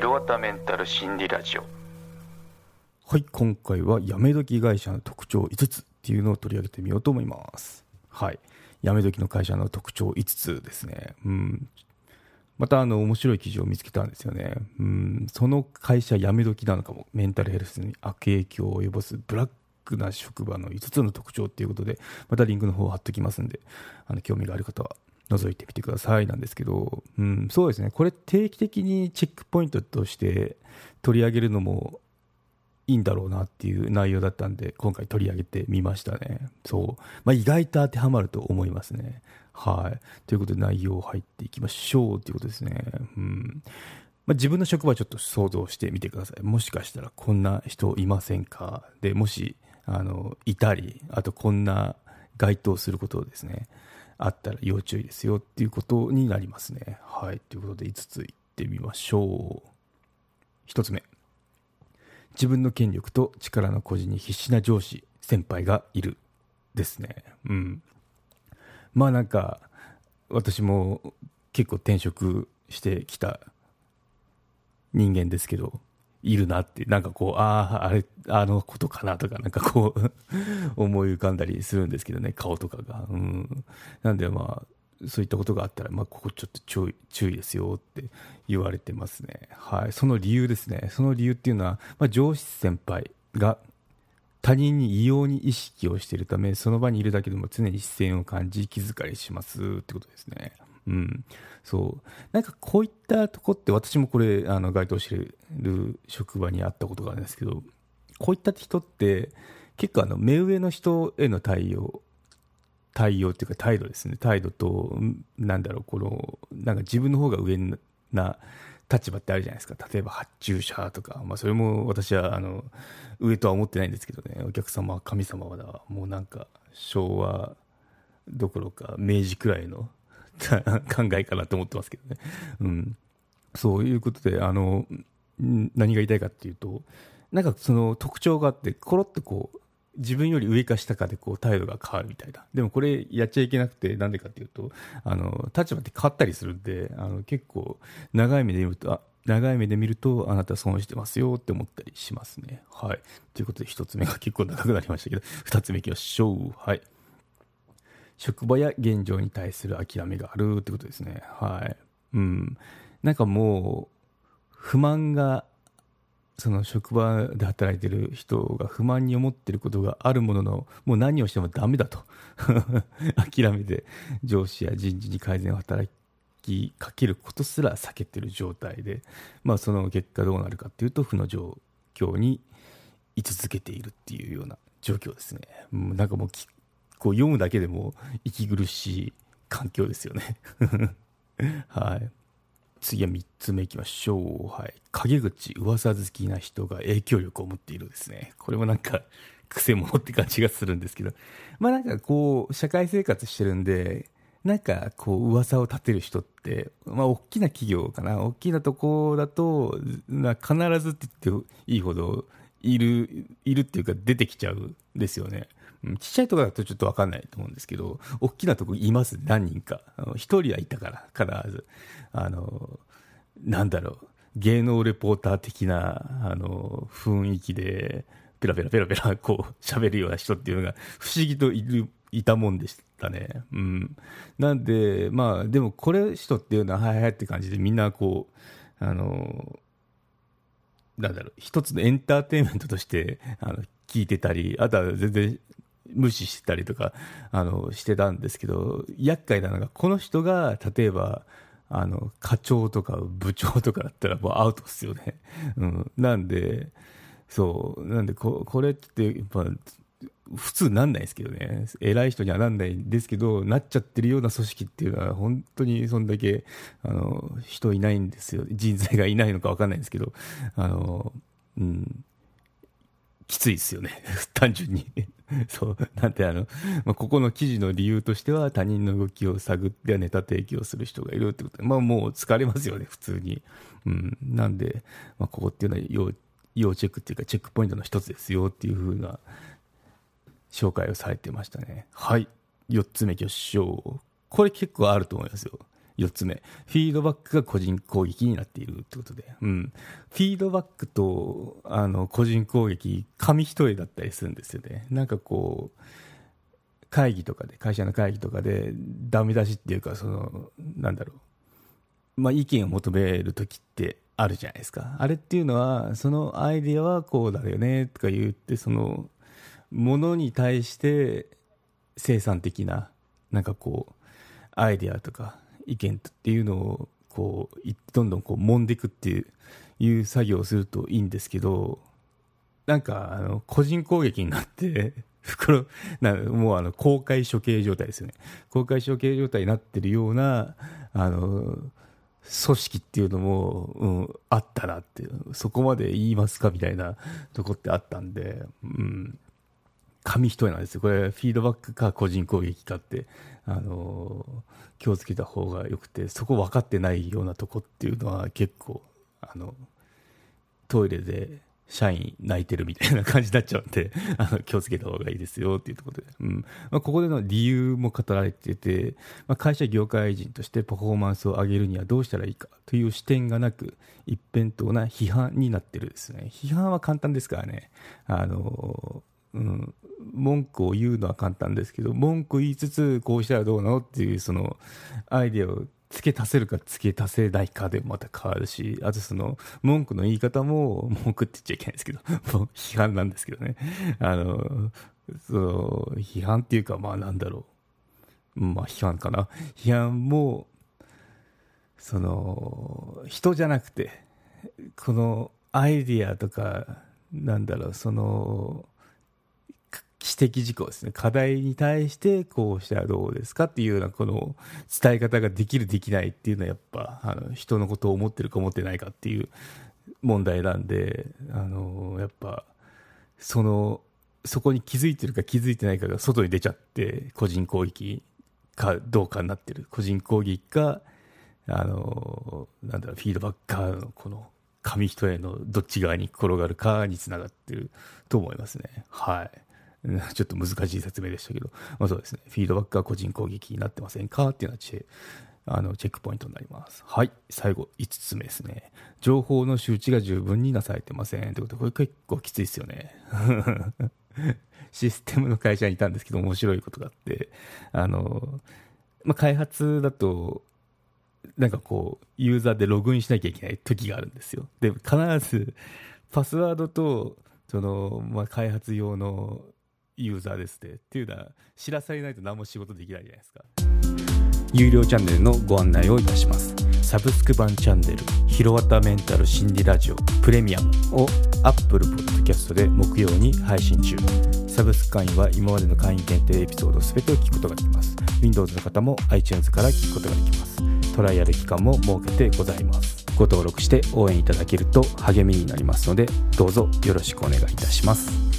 ひろわたメンタル心理ラジオ。はい今回はやめ時会社の特徴5つっていうのを取り上げてみようと思います。はい。やめ時の会社の特徴5つですね。うん。またあの面白い記事を見つけたんですよね。うん。その会社やめ時なのかもメンタルヘルスに悪影響を及ぼすブラックな職場の5つの特徴っていうことでまたリンクの方を貼っときますんであの興味がある方は覗いてみてくださいなんですけど、うん、そうですね、これ定期的にチェックポイントとして取り上げるのもいいんだろうなっていう内容だったんで、今回取り上げてみましたね。そう。まあ、意外と当てはまると思いますね。はい。ということで内容入っていきましょうということですね。うん。まあ、自分の職場ちょっと想像してみてください。もしかしたらこんな人いませんか？で、もし、あの、いたり、あとこんな該当することをですね、あったら要注意ですよっていうことになりますね。はい。ということで5ついってみましょう。1つ目。自分の権力と力の誇示に必死な上司、先輩がいる。ですね。うん。まあなんか、私も結構転職してきた人間ですけど、いるなって、なんかこう、ああ、あれ、あのことかなとか、なんかこう 思い浮かんだりするんですけどね、顔とかが。うん。なんでまあ、そういったことがあったら、まあ、ここちょっと注意注意ですよって言われてますね。はい。その理由ですね。その理由っていうのは、まあ、上司先輩が他人に異様に意識をしているため、その場にいるだけでも常に視線を感じ、気遣いしますってことですね。うん。そう。なんかこういったとこって私もこれ、あの、該当してる職場にあったことがあるんですけど、こういった人って結構あの、目上の人への対応、対応っていうか態度ですね。態度と、なんだろう、この、なんか自分の方が上な立場ってあるじゃないですか。例えば発注者とか、まあそれも私はあの、上とは思ってないんですけどね、お客様は神様はだもうなんか昭和どころか明治くらいの考えかなと思ってますけどね。うん。そういうことで、あの、何が言いたいかっていうと、なんかその特徴があって、コロッとこう、自分より上か下かでこう態度が変わるみたいな。でもこれやっちゃいけなくて、なんでかっていうと、あの、立場って変わったりするんで、あの、結構、長い目で見ると、あ、長い目で見ると、あなた損してますよって思ったりしますね。はい。ということで、一つ目が結構長くなりましたけど、二つ目いきましょう。はい。職場や現状に対する諦めがあるってことですね。はい。うん。なんかもう、不満が、その職場で働いてる人が不満に思ってることがあるものの、もう何をしてもダメだと。諦めて上司や人事に改善を働きかけることすら避けてる状態で、まあその結果どうなるかっていうと、負の状況に居続けているっていうような状況ですね。なんかもうこう読むだけでも息苦しい環境ですよね はい。次は3つ目いきましょう。はい。陰口、噂好きな人が影響力を持っているですね。これもなんか、癖者って感じがするんですけど。まあなんかこう、社会生活してるんで、なんかこう、噂を立てる人って、まあ大きな企業かな。大きなとこだと、な必ずって言っていいほど、いる、いるっていうか出てきちゃうんですよね。ちっちゃいとこだとちょっとわかんないと思うんですけど、大きなとこいます、何人か。一人はいたから、必ず。あの、なんだろう、芸能レポーター的な、あの、雰囲気で、ペラペラペラペラ、こう、喋るような人っていうのが、不思議といる、いたもんでしたね。うん。なんで、まあ、でもこれ人っていうのは、はいはいって感じで、みんなこう、あの、なんだろう、一つのエンターテインメントとして、あの、聞いてたり、あとは全然無視したりとか、あの、してたんですけど、厄介なのが、この人が、例えば、あの、課長とか部長とかだったらもうアウトっすよね。うん。なんで、そう、なんでこ、これって、やっぱ、普通なんないですけどね。偉い人にはなんないんですけど、なっちゃってるような組織っていうのは、本当にそんだけ、あの、人いないんですよ。人材がいないのかわかんないんですけど、あの、うん。きついですよね。単純に そう。なんてあの、まあ、ここの記事の理由としては他人の動きを探ってネタ提供する人がいるってことで、まあもう疲れますよね、普通に。うん。なんで、まあここっていうのは要、要チェックっていうかチェックポイントの一つですよっていうふうな紹介をされてましたね。はい。四つ目挙手これ結構あると思いますよ。4つ目、フィードバックが個人攻撃になっているってことで、うん、フィードバックとあの個人攻撃、紙一重だったりするんですよね。なんかこう会議とかで、会社の会議とかで、ダメ出しっていうか、その、なんだろう、まあ、意見を求めるときってあるじゃないですか。あれっていうのは、そのアイディアはこうだよねとか言って、その、ものに対して生産的な、なんかこう、アイディアとか意見っていうのを、こう、どんどんこう、揉んでいくっていう、いう作業をするといいんですけど、なんか、あの、個人攻撃になって 袋、なもうあの公開処刑状態ですよね。公開処刑状態になってるような、あの、組織っていうのも、うん、あったなって、そこまで言いますかみたいなとこってあったんで、うん、紙一重なんですよ。これ、フィードバックか個人攻撃かって、あの、気をつけた方がよくて、そこ分かってないようなとこっていうのは結構、あの、トイレで社員泣いてるみたいな感じになっちゃうんで、あの気をつけた方がいいですよっていうところで、うんまあ、ここでの理由も語られてて、まあ、会社業界人としてパフォーマンスを上げるにはどうしたらいいかという視点がなく、一辺倒な批判になってるですね。批判は簡単ですからね。あのうん、文句を言うのは簡単ですけど、文句言いつつ、こうしたらどうなのっていう、その、アイデアを付け足せるか付け足せないかでまた変わるし、あとその、文句の言い方も、文句って言っちゃいけないんですけど、批判なんですけどね。あの、その、批判っていうか、まあなんだろう。まあ批判かな。批判も、その、人じゃなくて、このアイディアとか、なんだろう、その、指摘事項ですね。課題に対してこうしたらどうですかっていうようなこの伝え方ができるできないっていうのはやっぱあの人のことを思ってるか思ってないかっていう問題なんで、あの、やっぱその、そこに気づいてるか気づいてないかが外に出ちゃって個人攻撃かどうかになってる。個人攻撃か、あの、なんだろう、フィードバッカーのこの紙一重のどっち側に転がるかにつながってると思いますね。はい。ちょっと難しい説明でしたけど、まあ、そうですね、フィードバックは個人攻撃になってませんかっていうのはチあのチェックポイントになります。はい、最後、5つ目ですね。情報の周知が十分になされてません。ということで、これ結構きついですよね。システムの会社にいたんですけど、面白いことがあって、あの、まあ、開発だと、なんかこう、ユーザーでログインしなきゃいけない時があるんですよ。で、必ず、パスワードと、その、まあ、開発用のユーザーですってっていうのは知らされないと何も仕事できないじゃないですか。有料チャンネルのご案内をいたします。サブスク版チャンネル「ひろわたメンタル心理ラジオプレミアム」を Apple Podcast で木曜に配信中。サブスク会員は今までの会員限定エピソード全てを聞くことができます Windows の方も iTunes から聞くことができます。トライアル期間も設けてございます。ご登録して応援いただけると励みになりますのでどうぞよろしくお願いいたします。